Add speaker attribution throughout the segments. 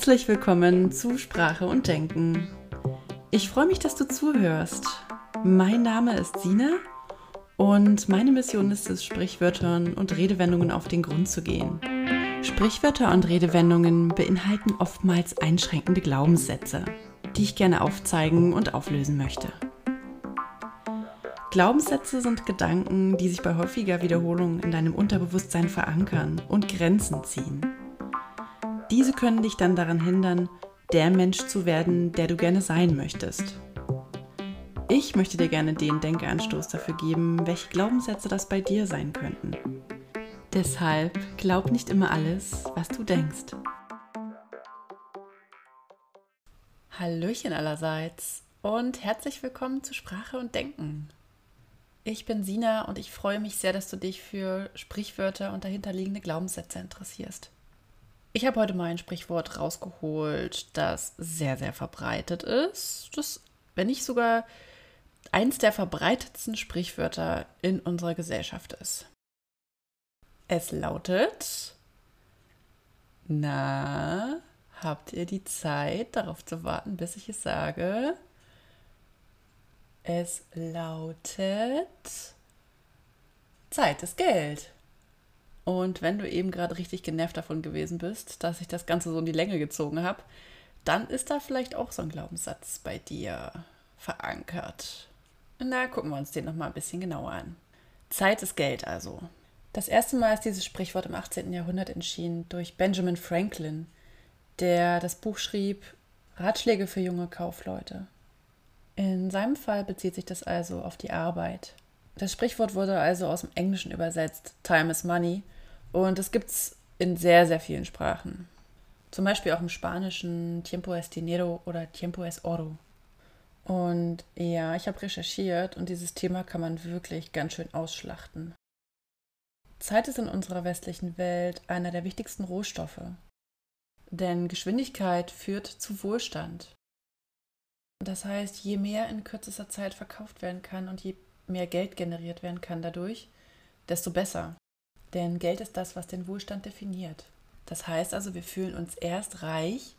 Speaker 1: Herzlich willkommen zu Sprache und Denken. Ich freue mich, dass du zuhörst. Mein Name ist Sina und meine Mission ist es, Sprichwörtern und Redewendungen auf den Grund zu gehen. Sprichwörter und Redewendungen beinhalten oftmals einschränkende Glaubenssätze, die ich gerne aufzeigen und auflösen möchte. Glaubenssätze sind Gedanken, die sich bei häufiger Wiederholung in deinem Unterbewusstsein verankern und Grenzen ziehen. Diese können dich dann daran hindern, der Mensch zu werden, der du gerne sein möchtest. Ich möchte dir gerne den Denkanstoß dafür geben, welche Glaubenssätze das bei dir sein könnten. Deshalb glaub nicht immer alles, was du denkst. Hallöchen allerseits und herzlich willkommen zu Sprache und Denken. Ich bin Sina und ich freue mich sehr, dass du dich für Sprichwörter und dahinterliegende Glaubenssätze interessierst. Ich habe heute mal ein Sprichwort rausgeholt, das sehr, sehr verbreitet ist. Das, wenn nicht sogar eins der verbreitetsten Sprichwörter in unserer Gesellschaft ist. Es lautet, na, habt ihr die Zeit, darauf zu warten, bis ich es sage? Es lautet, Zeit ist Geld. Und wenn du eben gerade richtig genervt davon gewesen bist, dass ich das Ganze so in die Länge gezogen habe, dann ist da vielleicht auch so ein Glaubenssatz bei dir verankert. Na, gucken wir uns den nochmal ein bisschen genauer an. Zeit ist Geld also. Das erste Mal ist dieses Sprichwort im 18. Jahrhundert entschieden durch Benjamin Franklin, der das Buch schrieb Ratschläge für junge Kaufleute. In seinem Fall bezieht sich das also auf die Arbeit. Das Sprichwort wurde also aus dem Englischen übersetzt, Time is Money, und es gibt es in sehr, sehr vielen Sprachen. Zum Beispiel auch im Spanischen Tiempo es dinero oder Tiempo es oro. Und ja, ich habe recherchiert und dieses Thema kann man wirklich ganz schön ausschlachten. Zeit ist in unserer westlichen Welt einer der wichtigsten Rohstoffe. Denn Geschwindigkeit führt zu Wohlstand. Das heißt, je mehr in kürzester Zeit verkauft werden kann und je mehr Geld generiert werden kann dadurch, desto besser. Denn Geld ist das, was den Wohlstand definiert. Das heißt also, wir fühlen uns erst reich,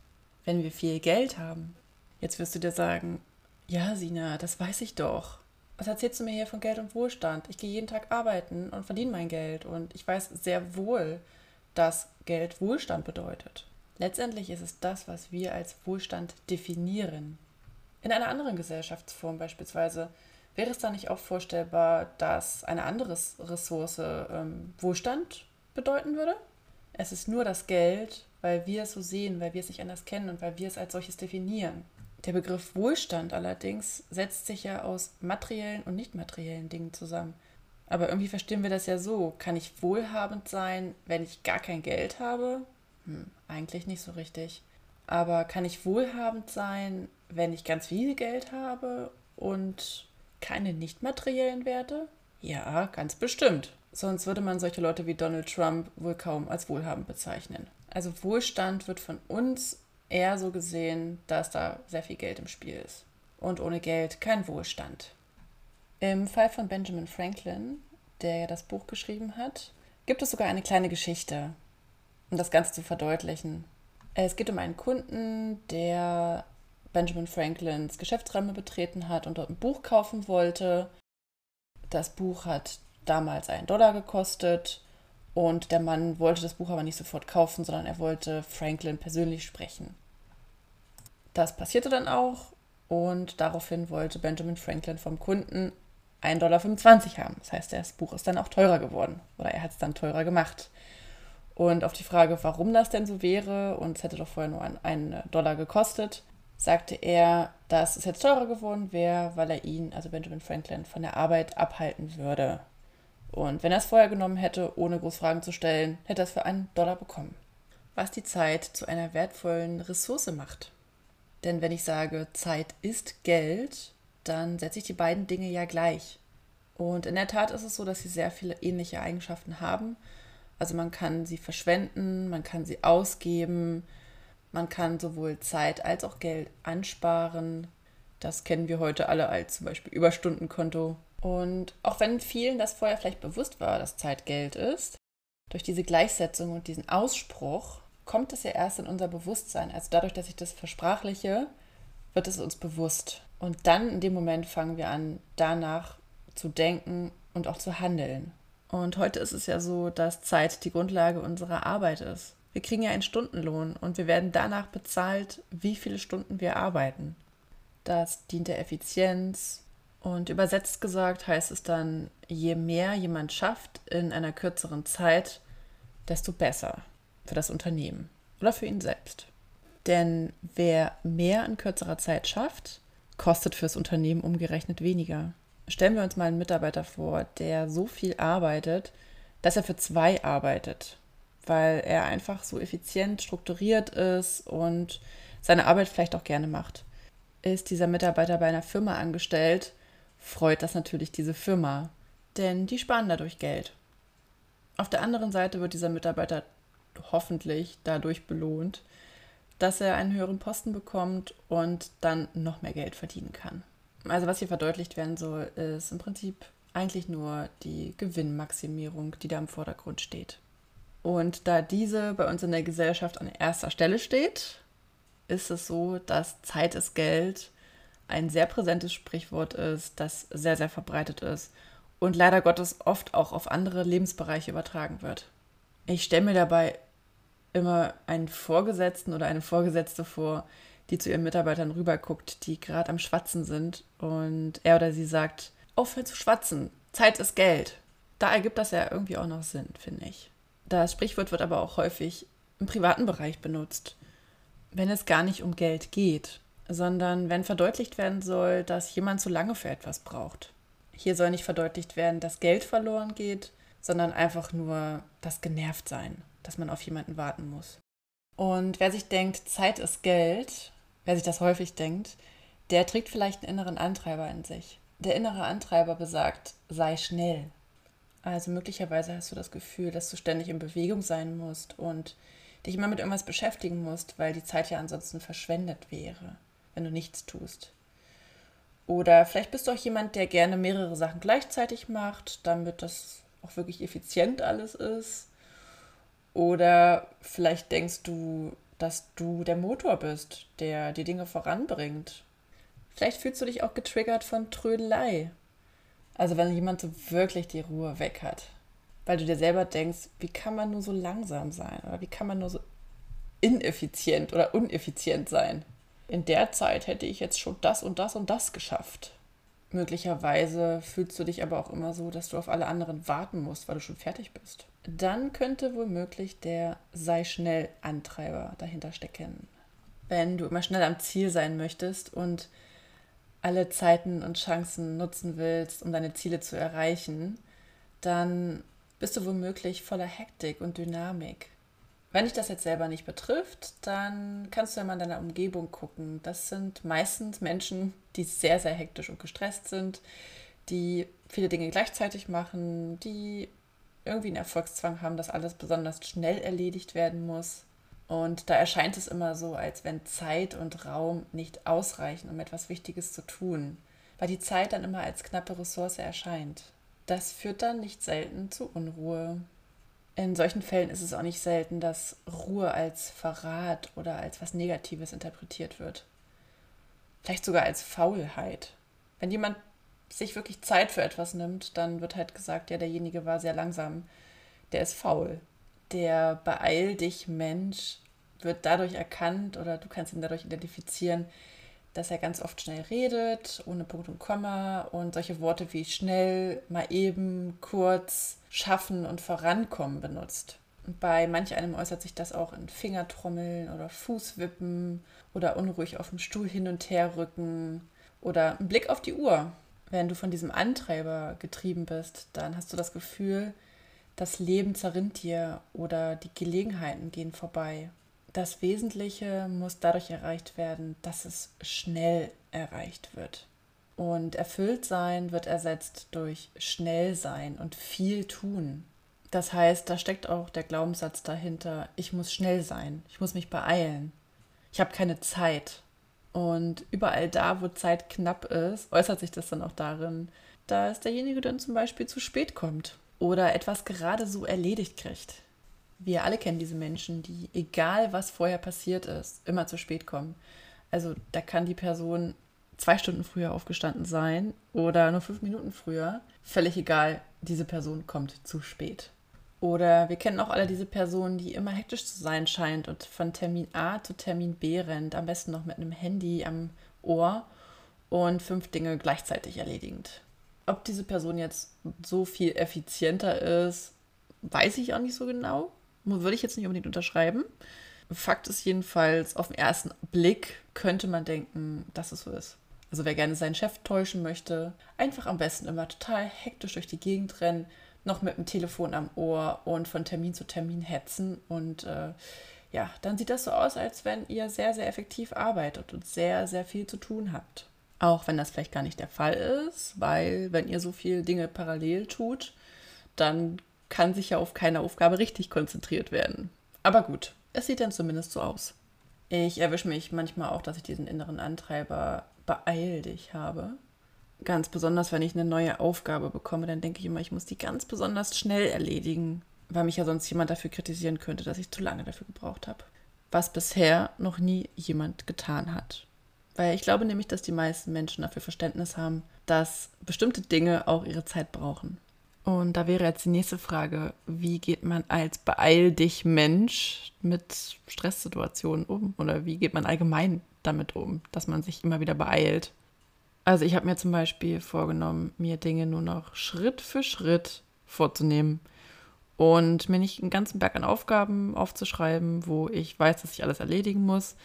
Speaker 1: wenn wir viel Geld haben. Jetzt wirst du dir sagen, ja, Sina, das weiß ich doch. Was erzählst du mir hier von Geld und Wohlstand? Ich gehe jeden Tag arbeiten und verdiene mein Geld und ich weiß sehr wohl, dass Geld Wohlstand bedeutet. Letztendlich ist es das, was wir als Wohlstand definieren. In einer anderen Gesellschaftsform beispielsweise Wäre es da nicht auch vorstellbar, dass eine andere Ressource ähm, Wohlstand bedeuten würde? Es ist nur das Geld, weil wir es so sehen, weil wir es nicht anders kennen und weil wir es als solches definieren. Der Begriff Wohlstand allerdings setzt sich ja aus materiellen und nicht materiellen Dingen zusammen. Aber irgendwie verstehen wir das ja so. Kann ich wohlhabend sein, wenn ich gar kein Geld habe? Hm, eigentlich nicht so richtig. Aber kann ich wohlhabend sein, wenn ich ganz viel Geld habe und keine nicht materiellen Werte? Ja, ganz bestimmt. Sonst würde man solche Leute wie Donald Trump wohl kaum als wohlhabend bezeichnen. Also Wohlstand wird von uns eher so gesehen, dass da sehr viel Geld im Spiel ist. Und ohne Geld kein Wohlstand. Im Fall von Benjamin Franklin, der ja das Buch geschrieben hat, gibt es sogar eine kleine Geschichte, um das Ganze zu verdeutlichen. Es geht um einen Kunden, der Benjamin Franklins Geschäftsräume betreten hat und dort ein Buch kaufen wollte. Das Buch hat damals einen Dollar gekostet und der Mann wollte das Buch aber nicht sofort kaufen, sondern er wollte Franklin persönlich sprechen. Das passierte dann auch und daraufhin wollte Benjamin Franklin vom Kunden 1,25 Dollar haben. Das heißt, das Buch ist dann auch teurer geworden oder er hat es dann teurer gemacht. Und auf die Frage, warum das denn so wäre und es hätte doch vorher nur einen Dollar gekostet, sagte er, dass es jetzt teurer geworden wäre, weil er ihn, also Benjamin Franklin, von der Arbeit abhalten würde. Und wenn er es vorher genommen hätte, ohne groß Fragen zu stellen, hätte er es für einen Dollar bekommen. Was die Zeit zu einer wertvollen Ressource macht. Denn wenn ich sage, Zeit ist Geld, dann setze ich die beiden Dinge ja gleich. Und in der Tat ist es so, dass sie sehr viele ähnliche Eigenschaften haben. Also man kann sie verschwenden, man kann sie ausgeben, man kann sowohl Zeit als auch Geld ansparen. Das kennen wir heute alle als zum Beispiel Überstundenkonto. Und auch wenn vielen das vorher vielleicht bewusst war, dass Zeit Geld ist, durch diese Gleichsetzung und diesen Ausspruch kommt es ja erst in unser Bewusstsein. Also dadurch, dass ich das versprachliche, wird es uns bewusst. Und dann in dem Moment fangen wir an, danach zu denken und auch zu handeln. Und heute ist es ja so, dass Zeit die Grundlage unserer Arbeit ist. Wir kriegen ja einen Stundenlohn und wir werden danach bezahlt, wie viele Stunden wir arbeiten. Das dient der Effizienz. Und übersetzt gesagt heißt es dann, je mehr jemand schafft in einer kürzeren Zeit, desto besser für das Unternehmen oder für ihn selbst. Denn wer mehr in kürzerer Zeit schafft, kostet fürs Unternehmen umgerechnet weniger. Stellen wir uns mal einen Mitarbeiter vor, der so viel arbeitet, dass er für zwei arbeitet, weil er einfach so effizient strukturiert ist und seine Arbeit vielleicht auch gerne macht. Ist dieser Mitarbeiter bei einer Firma angestellt, freut das natürlich diese Firma, denn die sparen dadurch Geld. Auf der anderen Seite wird dieser Mitarbeiter hoffentlich dadurch belohnt, dass er einen höheren Posten bekommt und dann noch mehr Geld verdienen kann. Also was hier verdeutlicht werden soll, ist im Prinzip eigentlich nur die Gewinnmaximierung, die da im Vordergrund steht. Und da diese bei uns in der Gesellschaft an erster Stelle steht, ist es so, dass Zeit ist Geld ein sehr präsentes Sprichwort ist, das sehr, sehr verbreitet ist und leider Gottes oft auch auf andere Lebensbereiche übertragen wird. Ich stelle mir dabei immer einen Vorgesetzten oder eine Vorgesetzte vor, die zu ihren Mitarbeitern rüberguckt, die gerade am Schwatzen sind und er oder sie sagt, aufhören zu schwatzen, Zeit ist Geld. Da ergibt das ja irgendwie auch noch Sinn, finde ich. Das Sprichwort wird aber auch häufig im privaten Bereich benutzt, wenn es gar nicht um Geld geht, sondern wenn verdeutlicht werden soll, dass jemand zu lange für etwas braucht. Hier soll nicht verdeutlicht werden, dass Geld verloren geht, sondern einfach nur das Genervtsein dass man auf jemanden warten muss. Und wer sich denkt, Zeit ist Geld, wer sich das häufig denkt, der trägt vielleicht einen inneren Antreiber in sich. Der innere Antreiber besagt, sei schnell. Also möglicherweise hast du das Gefühl, dass du ständig in Bewegung sein musst und dich immer mit irgendwas beschäftigen musst, weil die Zeit ja ansonsten verschwendet wäre, wenn du nichts tust. Oder vielleicht bist du auch jemand, der gerne mehrere Sachen gleichzeitig macht, damit das auch wirklich effizient alles ist. Oder vielleicht denkst du, dass du der Motor bist, der die Dinge voranbringt. Vielleicht fühlst du dich auch getriggert von Trödelei. Also wenn jemand so wirklich die Ruhe weg hat. Weil du dir selber denkst, wie kann man nur so langsam sein? Oder wie kann man nur so ineffizient oder uneffizient sein? In der Zeit hätte ich jetzt schon das und das und das geschafft. Möglicherweise fühlst du dich aber auch immer so, dass du auf alle anderen warten musst, weil du schon fertig bist. Dann könnte womöglich der Sei schnell Antreiber dahinter stecken. Wenn du immer schnell am Ziel sein möchtest und alle Zeiten und Chancen nutzen willst, um deine Ziele zu erreichen, dann bist du womöglich voller Hektik und Dynamik. Wenn dich das jetzt selber nicht betrifft, dann kannst du ja mal in deiner Umgebung gucken. Das sind meistens Menschen, die sehr, sehr hektisch und gestresst sind, die viele Dinge gleichzeitig machen, die irgendwie einen Erfolgszwang haben, dass alles besonders schnell erledigt werden muss. Und da erscheint es immer so, als wenn Zeit und Raum nicht ausreichen, um etwas Wichtiges zu tun, weil die Zeit dann immer als knappe Ressource erscheint. Das führt dann nicht selten zu Unruhe, in solchen Fällen ist es auch nicht selten, dass Ruhe als Verrat oder als was Negatives interpretiert wird. Vielleicht sogar als Faulheit. Wenn jemand sich wirklich Zeit für etwas nimmt, dann wird halt gesagt, ja, derjenige war sehr langsam, der ist faul. Der beeil dich Mensch wird dadurch erkannt oder du kannst ihn dadurch identifizieren, dass er ganz oft schnell redet, ohne Punkt und Komma und solche Worte wie schnell, mal eben, kurz, schaffen und vorankommen benutzt. Und bei manch einem äußert sich das auch in Fingertrommeln oder Fußwippen oder unruhig auf dem Stuhl hin und her rücken oder ein Blick auf die Uhr. Wenn du von diesem Antreiber getrieben bist, dann hast du das Gefühl, das Leben zerrinnt dir oder die Gelegenheiten gehen vorbei das Wesentliche muss dadurch erreicht werden, dass es schnell erreicht wird. Und erfüllt sein wird ersetzt durch schnell sein und viel tun. Das heißt, da steckt auch der Glaubenssatz dahinter, ich muss schnell sein, ich muss mich beeilen, ich habe keine Zeit. Und überall da, wo Zeit knapp ist, äußert sich das dann auch darin, dass derjenige dann zum Beispiel zu spät kommt oder etwas gerade so erledigt kriegt. Wir alle kennen diese Menschen, die, egal was vorher passiert ist, immer zu spät kommen. Also da kann die Person zwei Stunden früher aufgestanden sein oder nur fünf Minuten früher. Völlig egal, diese Person kommt zu spät. Oder wir kennen auch alle diese Person, die immer hektisch zu sein scheint und von Termin A zu Termin B rennt, am besten noch mit einem Handy am Ohr und fünf Dinge gleichzeitig erledigend. Ob diese Person jetzt so viel effizienter ist, weiß ich auch nicht so genau. Würde ich jetzt nicht unbedingt unterschreiben. Fakt ist jedenfalls, auf den ersten Blick könnte man denken, dass es so ist. Also wer gerne seinen Chef täuschen möchte, einfach am besten immer total hektisch durch die Gegend rennen, noch mit dem Telefon am Ohr und von Termin zu Termin hetzen. Und äh, ja, dann sieht das so aus, als wenn ihr sehr, sehr effektiv arbeitet und sehr, sehr viel zu tun habt. Auch wenn das vielleicht gar nicht der Fall ist, weil wenn ihr so viele Dinge parallel tut, dann kann sich ja auf keine Aufgabe richtig konzentriert werden. Aber gut, es sieht dann zumindest so aus. Ich erwische mich manchmal auch, dass ich diesen inneren Antreiber beeil dich habe. Ganz besonders, wenn ich eine neue Aufgabe bekomme, dann denke ich immer, ich muss die ganz besonders schnell erledigen, weil mich ja sonst jemand dafür kritisieren könnte, dass ich zu lange dafür gebraucht habe. Was bisher noch nie jemand getan hat. Weil ich glaube nämlich, dass die meisten Menschen dafür Verständnis haben, dass bestimmte Dinge auch ihre Zeit brauchen. Und da wäre jetzt die nächste Frage, wie geht man als beeil dich Mensch mit Stresssituationen um? Oder wie geht man allgemein damit um, dass man sich immer wieder beeilt? Also ich habe mir zum Beispiel vorgenommen, mir Dinge nur noch Schritt für Schritt vorzunehmen und mir nicht einen ganzen Berg an Aufgaben aufzuschreiben, wo ich weiß, dass ich alles erledigen muss,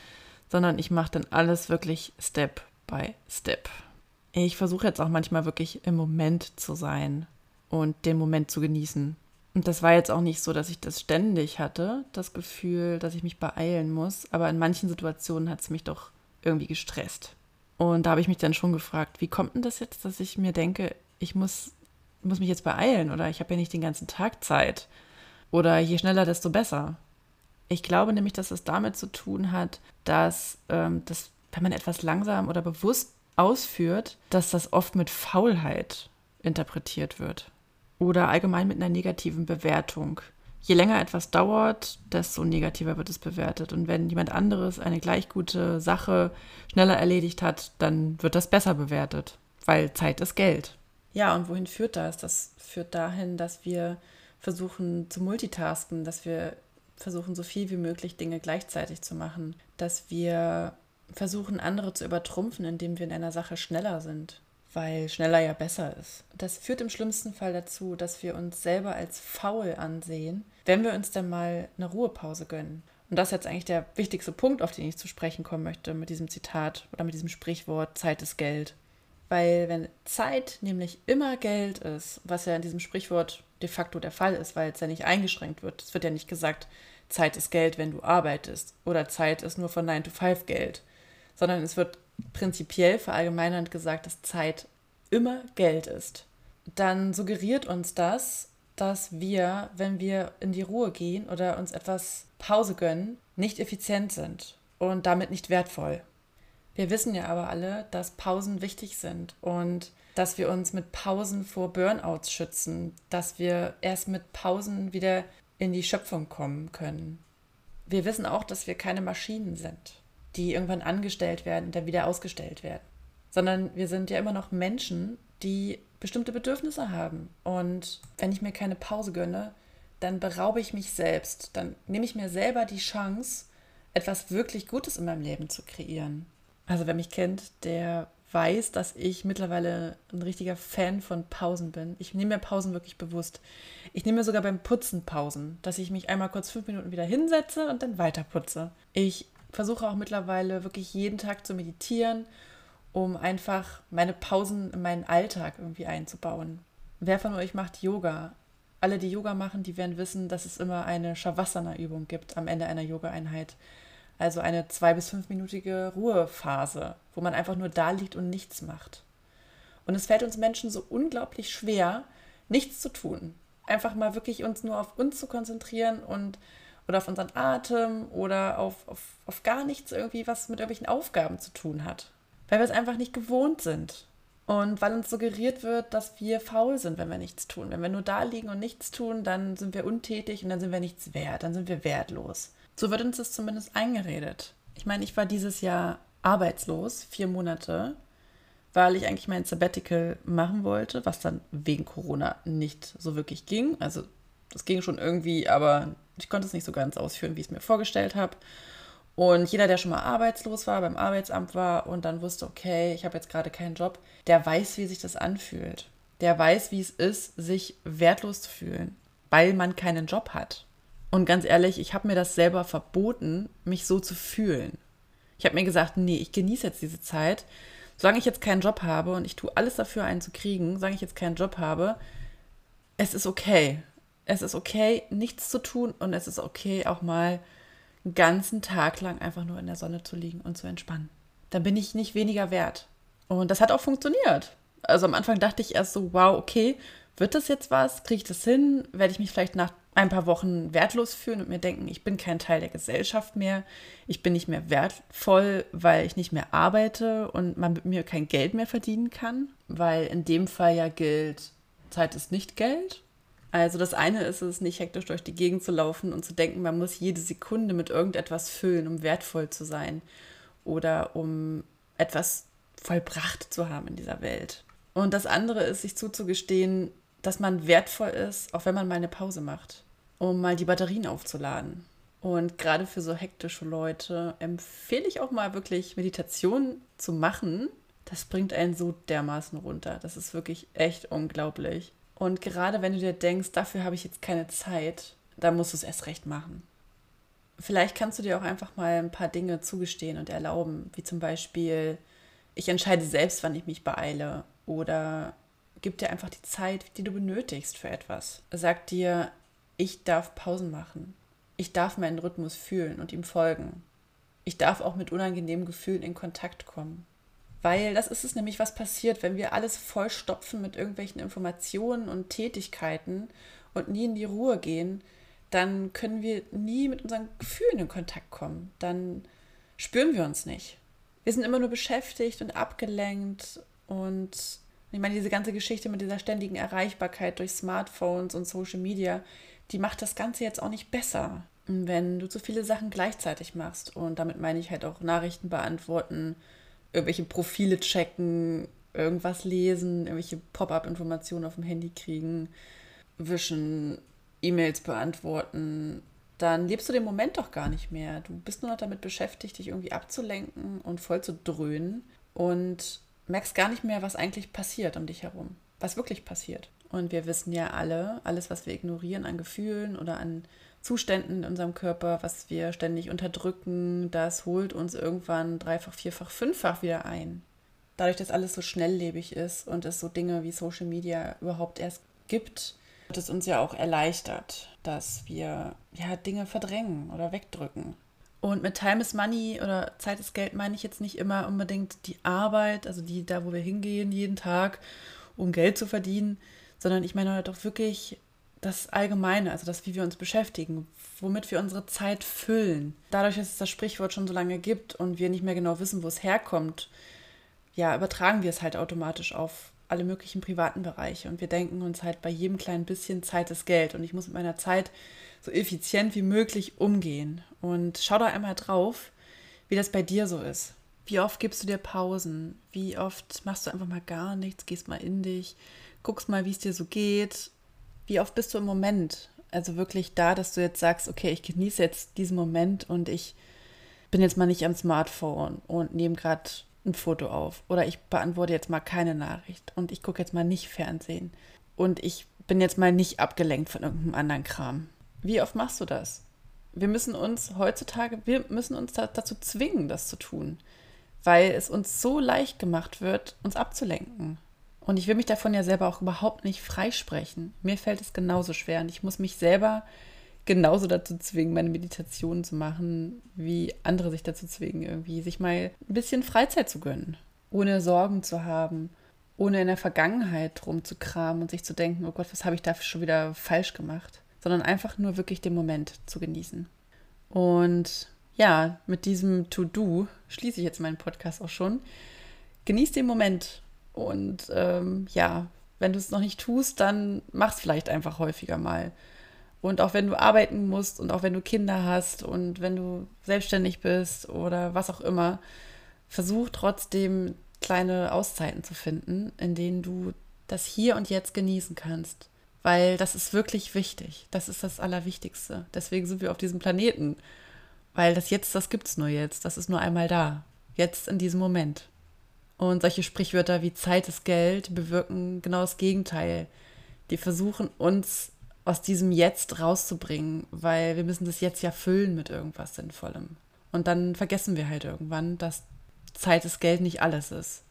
Speaker 1: sondern ich mache dann alles wirklich Step by Step. Ich versuche jetzt auch manchmal wirklich im Moment zu sein und den Moment zu genießen. Und das war jetzt auch nicht so, dass ich das ständig hatte, das Gefühl, dass ich mich beeilen muss, aber in manchen Situationen hat es mich doch irgendwie gestresst. Und da habe ich mich dann schon gefragt, wie kommt denn das jetzt, dass ich mir denke, ich muss, muss mich jetzt beeilen oder ich habe ja nicht den ganzen Tag Zeit oder je schneller, desto besser. Ich glaube nämlich, dass es damit zu tun hat, dass, ähm, dass wenn man etwas langsam oder bewusst ausführt, dass das oft mit Faulheit interpretiert wird oder allgemein mit einer negativen Bewertung. Je länger etwas dauert, desto negativer wird es bewertet. Und wenn jemand anderes eine gleich gute Sache schneller erledigt hat, dann wird das besser bewertet, weil Zeit ist Geld. Ja, und wohin führt das? Das führt dahin, dass wir versuchen zu multitasken, dass wir versuchen, so viel wie möglich Dinge gleichzeitig zu machen, dass wir versuchen, andere zu übertrumpfen, indem wir in einer Sache schneller sind weil schneller ja besser ist. Das führt im schlimmsten Fall dazu, dass wir uns selber als faul ansehen, wenn wir uns dann mal eine Ruhepause gönnen. Und das ist jetzt eigentlich der wichtigste Punkt, auf den ich zu sprechen kommen möchte mit diesem Zitat oder mit diesem Sprichwort Zeit ist Geld. Weil wenn Zeit nämlich immer Geld ist, was ja in diesem Sprichwort de facto der Fall ist, weil es ja nicht eingeschränkt wird. Es wird ja nicht gesagt, Zeit ist Geld, wenn du arbeitest oder Zeit ist nur von 9 to 5 Geld, sondern es wird prinzipiell verallgemeinernd gesagt, dass Zeit immer Geld ist, dann suggeriert uns das, dass wir, wenn wir in die Ruhe gehen oder uns etwas Pause gönnen, nicht effizient sind und damit nicht wertvoll. Wir wissen ja aber alle, dass Pausen wichtig sind und dass wir uns mit Pausen vor Burnouts schützen, dass wir erst mit Pausen wieder in die Schöpfung kommen können. Wir wissen auch, dass wir keine Maschinen sind die irgendwann angestellt werden und dann wieder ausgestellt werden. Sondern wir sind ja immer noch Menschen, die bestimmte Bedürfnisse haben. Und wenn ich mir keine Pause gönne, dann beraube ich mich selbst. Dann nehme ich mir selber die Chance, etwas wirklich Gutes in meinem Leben zu kreieren. Also wer mich kennt, der weiß, dass ich mittlerweile ein richtiger Fan von Pausen bin. Ich nehme mir Pausen wirklich bewusst. Ich nehme mir sogar beim Putzen Pausen, dass ich mich einmal kurz fünf Minuten wieder hinsetze und dann weiter putze. Ich versuche auch mittlerweile wirklich jeden Tag zu meditieren, um einfach meine Pausen in meinen Alltag irgendwie einzubauen. Wer von euch macht Yoga? Alle, die Yoga machen, die werden wissen, dass es immer eine Shavasana-Übung gibt am Ende einer Yoga-Einheit. Also eine zwei- bis fünfminütige Ruhephase, wo man einfach nur da liegt und nichts macht. Und es fällt uns Menschen so unglaublich schwer, nichts zu tun. Einfach mal wirklich uns nur auf uns zu konzentrieren und oder auf unseren Atem oder auf, auf, auf gar nichts irgendwie, was mit irgendwelchen Aufgaben zu tun hat. Weil wir es einfach nicht gewohnt sind. Und weil uns suggeriert wird, dass wir faul sind, wenn wir nichts tun. Wenn wir nur da liegen und nichts tun, dann sind wir untätig und dann sind wir nichts wert, dann sind wir wertlos. So wird uns das zumindest eingeredet. Ich meine, ich war dieses Jahr arbeitslos, vier Monate, weil ich eigentlich mein Sabbatical machen wollte, was dann wegen Corona nicht so wirklich ging. Also das ging schon irgendwie, aber ich konnte es nicht so ganz ausführen, wie ich es mir vorgestellt habe. Und jeder, der schon mal arbeitslos war, beim Arbeitsamt war und dann wusste, okay, ich habe jetzt gerade keinen Job, der weiß, wie sich das anfühlt. Der weiß, wie es ist, sich wertlos zu fühlen, weil man keinen Job hat. Und ganz ehrlich, ich habe mir das selber verboten, mich so zu fühlen. Ich habe mir gesagt, nee, ich genieße jetzt diese Zeit. Solange ich jetzt keinen Job habe und ich tue alles dafür, einen zu kriegen, solange ich jetzt keinen Job habe, es ist okay. Es ist okay, nichts zu tun und es ist okay, auch mal einen ganzen Tag lang einfach nur in der Sonne zu liegen und zu entspannen. Dann bin ich nicht weniger wert. Und das hat auch funktioniert. Also am Anfang dachte ich erst so, wow, okay, wird das jetzt was? Kriege ich das hin? Werde ich mich vielleicht nach ein paar Wochen wertlos fühlen und mir denken, ich bin kein Teil der Gesellschaft mehr, ich bin nicht mehr wertvoll, weil ich nicht mehr arbeite und man mit mir kein Geld mehr verdienen kann, weil in dem Fall ja gilt, Zeit ist nicht Geld also das eine ist es, nicht hektisch durch die Gegend zu laufen und zu denken, man muss jede Sekunde mit irgendetwas füllen, um wertvoll zu sein oder um etwas vollbracht zu haben in dieser Welt. Und das andere ist, sich zuzugestehen, dass man wertvoll ist, auch wenn man mal eine Pause macht, um mal die Batterien aufzuladen. Und gerade für so hektische Leute empfehle ich auch mal wirklich Meditation zu machen. Das bringt einen so dermaßen runter. Das ist wirklich echt unglaublich. Und gerade wenn du dir denkst, dafür habe ich jetzt keine Zeit, dann musst du es erst recht machen. Vielleicht kannst du dir auch einfach mal ein paar Dinge zugestehen und erlauben, wie zum Beispiel, ich entscheide selbst, wann ich mich beeile oder gib dir einfach die Zeit, die du benötigst für etwas. Sag dir, ich darf Pausen machen. Ich darf meinen Rhythmus fühlen und ihm folgen. Ich darf auch mit unangenehmen Gefühlen in Kontakt kommen. Weil das ist es nämlich, was passiert, wenn wir alles vollstopfen mit irgendwelchen Informationen und Tätigkeiten und nie in die Ruhe gehen, dann können wir nie mit unseren Gefühlen in Kontakt kommen. Dann spüren wir uns nicht. Wir sind immer nur beschäftigt und abgelenkt und ich meine, diese ganze Geschichte mit dieser ständigen Erreichbarkeit durch Smartphones und Social Media, die macht das Ganze jetzt auch nicht besser. Wenn du zu viele Sachen gleichzeitig machst und damit meine ich halt auch Nachrichten beantworten, irgendwelche Profile checken, irgendwas lesen, irgendwelche Pop-up-Informationen auf dem Handy kriegen, wischen, E-Mails beantworten, dann lebst du den Moment doch gar nicht mehr. Du bist nur noch damit beschäftigt, dich irgendwie abzulenken und voll zu dröhnen und merkst gar nicht mehr, was eigentlich passiert um dich herum, was wirklich passiert. Und wir wissen ja alle, alles, was wir ignorieren an Gefühlen oder an Zuständen in unserem Körper, was wir ständig unterdrücken, das holt uns irgendwann dreifach, vierfach, fünffach wieder ein. Dadurch, dass alles so schnelllebig ist und es so Dinge wie Social Media überhaupt erst gibt, wird es uns ja auch erleichtert, dass wir ja Dinge verdrängen oder wegdrücken. Und mit Time is Money oder Zeit ist Geld meine ich jetzt nicht immer unbedingt die Arbeit, also die da, wo wir hingehen jeden Tag, um Geld zu verdienen, sondern ich meine auch wirklich das Allgemeine, also das, wie wir uns beschäftigen, womit wir unsere Zeit füllen. Dadurch, dass es das Sprichwort schon so lange gibt und wir nicht mehr genau wissen, wo es herkommt, ja, übertragen wir es halt automatisch auf alle möglichen privaten Bereiche. Und wir denken uns halt bei jedem kleinen bisschen Zeit ist Geld. Und ich muss mit meiner Zeit so effizient wie möglich umgehen. Und schau da einmal drauf, wie das bei dir so ist. Wie oft gibst du dir Pausen? Wie oft machst du einfach mal gar nichts, gehst mal in dich, guckst mal, wie es dir so geht wie oft bist du im Moment? Also wirklich da, dass du jetzt sagst, okay, ich genieße jetzt diesen Moment und ich bin jetzt mal nicht am Smartphone und nehme gerade ein Foto auf. Oder ich beantworte jetzt mal keine Nachricht und ich gucke jetzt mal nicht Fernsehen. Und ich bin jetzt mal nicht abgelenkt von irgendeinem anderen Kram. Wie oft machst du das? Wir müssen uns heutzutage, wir müssen uns da, dazu zwingen, das zu tun, weil es uns so leicht gemacht wird, uns abzulenken. Und ich will mich davon ja selber auch überhaupt nicht freisprechen. Mir fällt es genauso schwer und ich muss mich selber genauso dazu zwingen, meine Meditationen zu machen, wie andere sich dazu zwingen, irgendwie sich mal ein bisschen Freizeit zu gönnen, ohne Sorgen zu haben, ohne in der Vergangenheit rumzukramen und sich zu denken, oh Gott, was habe ich da schon wieder falsch gemacht, sondern einfach nur wirklich den Moment zu genießen. Und ja, mit diesem To-Do schließe ich jetzt meinen Podcast auch schon. Genieß den Moment Und ähm, ja, wenn du es noch nicht tust, dann mach es vielleicht einfach häufiger mal. Und auch wenn du arbeiten musst und auch wenn du Kinder hast und wenn du selbstständig bist oder was auch immer, versuch trotzdem kleine Auszeiten zu finden, in denen du das hier und jetzt genießen kannst. Weil das ist wirklich wichtig. Das ist das Allerwichtigste. Deswegen sind wir auf diesem Planeten. Weil das Jetzt, das gibt es nur jetzt. Das ist nur einmal da. Jetzt in diesem Moment. Und solche Sprichwörter wie Zeit ist Geld bewirken genau das Gegenteil. Die versuchen uns aus diesem Jetzt rauszubringen, weil wir müssen das Jetzt ja füllen mit irgendwas Sinnvollem. Und dann vergessen wir halt irgendwann, dass Zeit ist Geld nicht alles ist.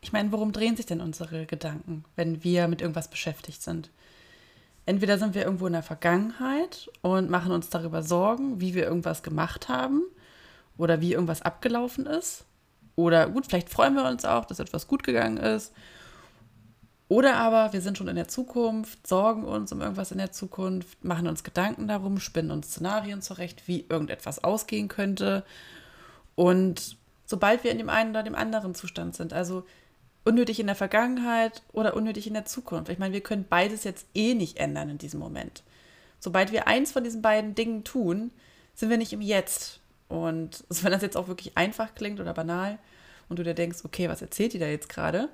Speaker 1: Ich meine, worum drehen sich denn unsere Gedanken, wenn wir mit irgendwas beschäftigt sind? Entweder sind wir irgendwo in der Vergangenheit und machen uns darüber Sorgen, wie wir irgendwas gemacht haben oder wie irgendwas abgelaufen ist. Oder gut, vielleicht freuen wir uns auch, dass etwas gut gegangen ist. Oder aber wir sind schon in der Zukunft, sorgen uns um irgendwas in der Zukunft, machen uns Gedanken darum, spinnen uns Szenarien zurecht, wie irgendetwas ausgehen könnte. Und sobald wir in dem einen oder dem anderen Zustand sind, also unnötig in der Vergangenheit oder unnötig in der Zukunft. Ich meine, wir können beides jetzt eh nicht ändern in diesem Moment. Sobald wir eins von diesen beiden Dingen tun, sind wir nicht im Jetzt. Und wenn das jetzt auch wirklich einfach klingt oder banal und du dir denkst, okay, was erzählt die da jetzt gerade?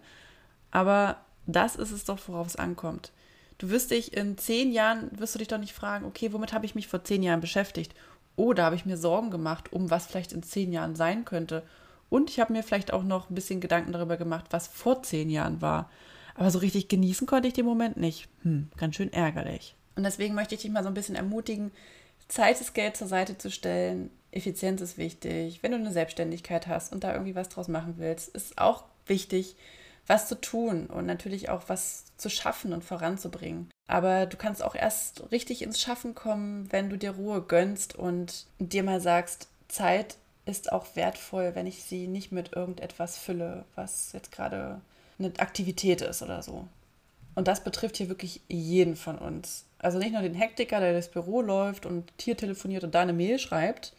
Speaker 1: Aber das ist es doch, worauf es ankommt. Du wirst dich in zehn Jahren, wirst du dich doch nicht fragen, okay, womit habe ich mich vor zehn Jahren beschäftigt? Oder habe ich mir Sorgen gemacht, um was vielleicht in zehn Jahren sein könnte? Und ich habe mir vielleicht auch noch ein bisschen Gedanken darüber gemacht, was vor zehn Jahren war. Aber so richtig genießen konnte ich den Moment nicht. Hm, ganz schön ärgerlich. Und deswegen möchte ich dich mal so ein bisschen ermutigen, Zeit ist Geld zur Seite zu stellen. Effizienz ist wichtig. Wenn du eine Selbstständigkeit hast und da irgendwie was draus machen willst, ist auch wichtig, was zu tun und natürlich auch was zu schaffen und voranzubringen. Aber du kannst auch erst richtig ins Schaffen kommen, wenn du dir Ruhe gönnst und dir mal sagst, Zeit ist auch wertvoll, wenn ich sie nicht mit irgendetwas fülle, was jetzt gerade eine Aktivität ist oder so. Und das betrifft hier wirklich jeden von uns. Also nicht nur den Hektiker, der durchs Büro läuft und hier telefoniert und da eine Mail schreibt.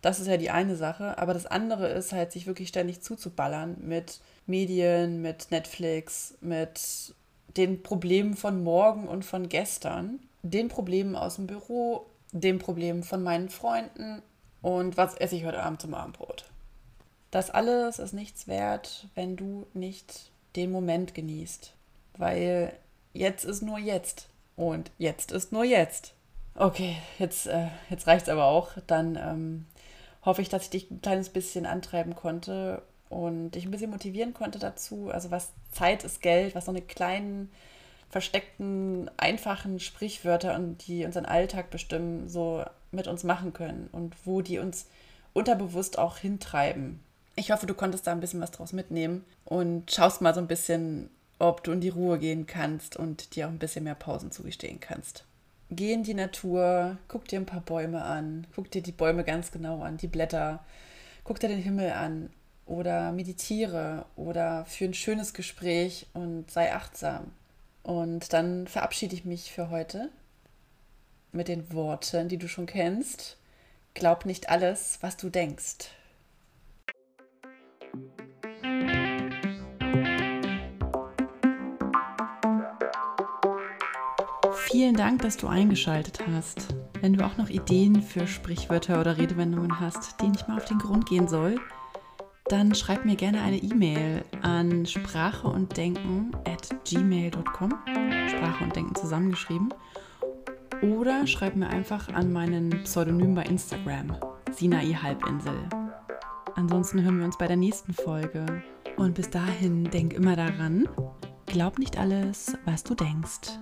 Speaker 1: Das ist ja die eine Sache. Aber das andere ist halt, sich wirklich ständig zuzuballern mit Medien, mit Netflix, mit den Problemen von morgen und von gestern, den Problemen aus dem Büro, den Problemen von meinen Freunden, und was esse ich heute Abend zum Abendbrot? Das alles ist nichts wert, wenn du nicht den Moment genießt. Weil jetzt ist nur jetzt. Und jetzt ist nur jetzt. Okay, jetzt, äh, jetzt reicht es aber auch. Dann ähm, hoffe ich, dass ich dich ein kleines bisschen antreiben konnte und dich ein bisschen motivieren konnte dazu. Also was Zeit ist Geld, was so eine kleinen, versteckten, einfachen Sprichwörter und die unseren Alltag bestimmen, so mit uns machen können und wo die uns unterbewusst auch hintreiben. Ich hoffe, du konntest da ein bisschen was draus mitnehmen und schaust mal so ein bisschen, ob du in die Ruhe gehen kannst und dir auch ein bisschen mehr Pausen zugestehen kannst. Geh in die Natur, guck dir ein paar Bäume an, guck dir die Bäume ganz genau an, die Blätter, guck dir den Himmel an oder meditiere oder führe ein schönes Gespräch und sei achtsam. Und dann verabschiede ich mich für heute mit den Worten, die du schon kennst. Glaub nicht alles, was du denkst. Vielen Dank, dass du eingeschaltet hast. Wenn du auch noch Ideen für Sprichwörter oder Redewendungen hast, denen ich mal auf den Grund gehen soll, dann schreib mir gerne eine E-Mail an sprache und denken at gmail.com. Sprache und Denken zusammengeschrieben. Oder schreib mir einfach an meinen Pseudonym bei Instagram, Sinai Halbinsel. Ansonsten hören wir uns bei der nächsten Folge. Und bis dahin denk immer daran, glaub nicht alles, was du denkst.